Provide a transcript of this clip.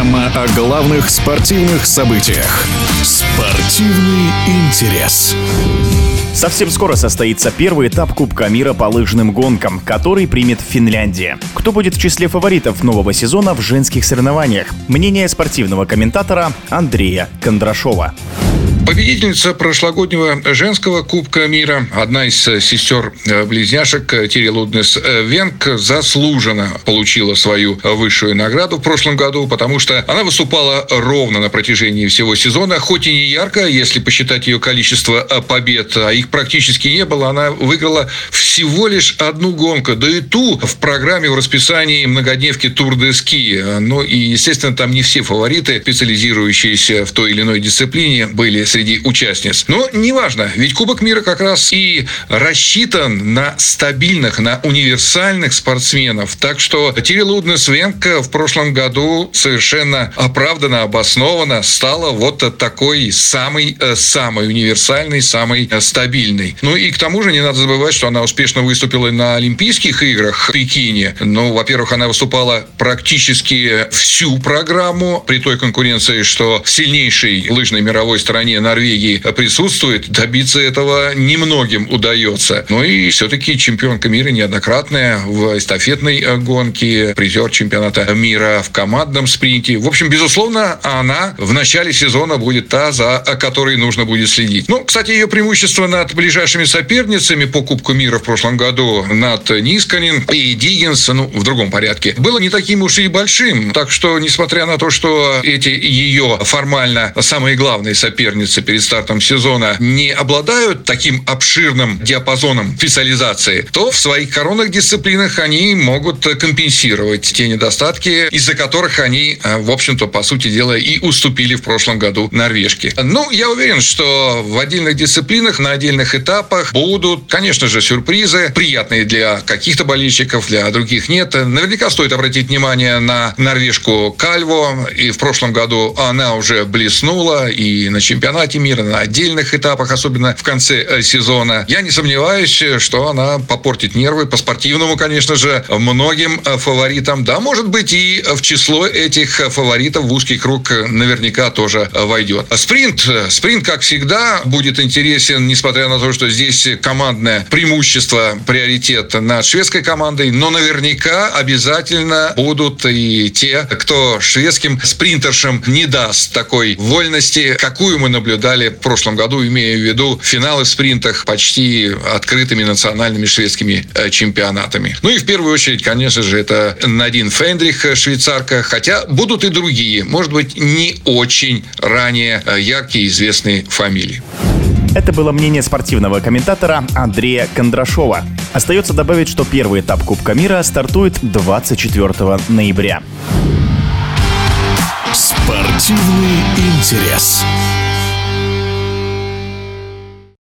Программа о главных спортивных событиях. Спортивный интерес. Совсем скоро состоится первый этап Кубка мира по лыжным гонкам, который примет Финляндия. Кто будет в числе фаворитов нового сезона в женских соревнованиях? Мнение спортивного комментатора Андрея Кондрашова. Победительница прошлогоднего женского Кубка мира, одна из сестер-близняшек э, Тири Луднес э, Венг, заслуженно получила свою высшую награду в прошлом году, потому что она выступала ровно на протяжении всего сезона, хоть и не ярко, если посчитать ее количество э, побед, а их практически не было, она выиграла всего лишь одну гонку, да и ту в программе в расписании многодневки Тур де Ски. Ну и, естественно, там не все фавориты, специализирующиеся в той или иной дисциплине, были среди среди участниц. Но неважно, ведь Кубок мира как раз и рассчитан на стабильных, на универсальных спортсменов. Так что Тири Луднес Венка в прошлом году совершенно оправданно, обоснованно стала вот такой самый, э, самый универсальный, самый э, стабильный. Ну и к тому же не надо забывать, что она успешно выступила на Олимпийских играх в Пекине. Ну, во-первых, она выступала практически всю программу при той конкуренции, что в сильнейшей лыжной мировой стране Норвегии присутствует, добиться этого немногим удается. Ну и все-таки чемпионка мира неоднократная в эстафетной гонке, призер чемпионата мира в командном спринте. В общем, безусловно, она в начале сезона будет та, за которой нужно будет следить. Ну, кстати, ее преимущество над ближайшими соперницами по Кубку мира в прошлом году, над Нисканин и Диггинс, ну, в другом порядке, было не таким уж и большим. Так что, несмотря на то, что эти ее формально самые главные соперницы специалисты перед стартом сезона не обладают таким обширным диапазоном специализации, то в своих коронных дисциплинах они могут компенсировать те недостатки, из-за которых они, э, в общем-то, по сути дела, и уступили в прошлом году норвежке. Ну, я уверен, что в отдельных дисциплинах, на отдельных этапах будут, конечно же, сюрпризы, приятные для каких-то болельщиков, для других нет. Наверняка стоит обратить внимание на норвежку Кальво, и в прошлом году она уже блеснула, и на чемпионате чемпионате мира, на отдельных этапах, особенно в конце э, сезона. Я не сомневаюсь, что она попортит нервы по спортивному, конечно же, многим э, фаворитам. Да, может быть, и в число этих фаворитов в узкий круг наверняка тоже войдет. Спринт. Спринт, как всегда, будет интересен, несмотря на то, что здесь командное преимущество, приоритет над шведской командой, но наверняка обязательно будут и те, кто шведским спринтершам не даст такой вольности, какую мы наблюдаем наблюдали в прошлом году, имея в виду финалы в спринтах почти открытыми национальными шведскими э, чемпионатами. Ну и в первую очередь, конечно же, это Надин Фендрих, э, швейцарка, хотя будут и другие, может быть, не очень ранее э, яркие известные фамилии. Это было мнение спортивного комментатора Андрея Кондрашова. Остается добавить, что первый этап Кубка мира стартует 24 ноября. Спортивный интерес.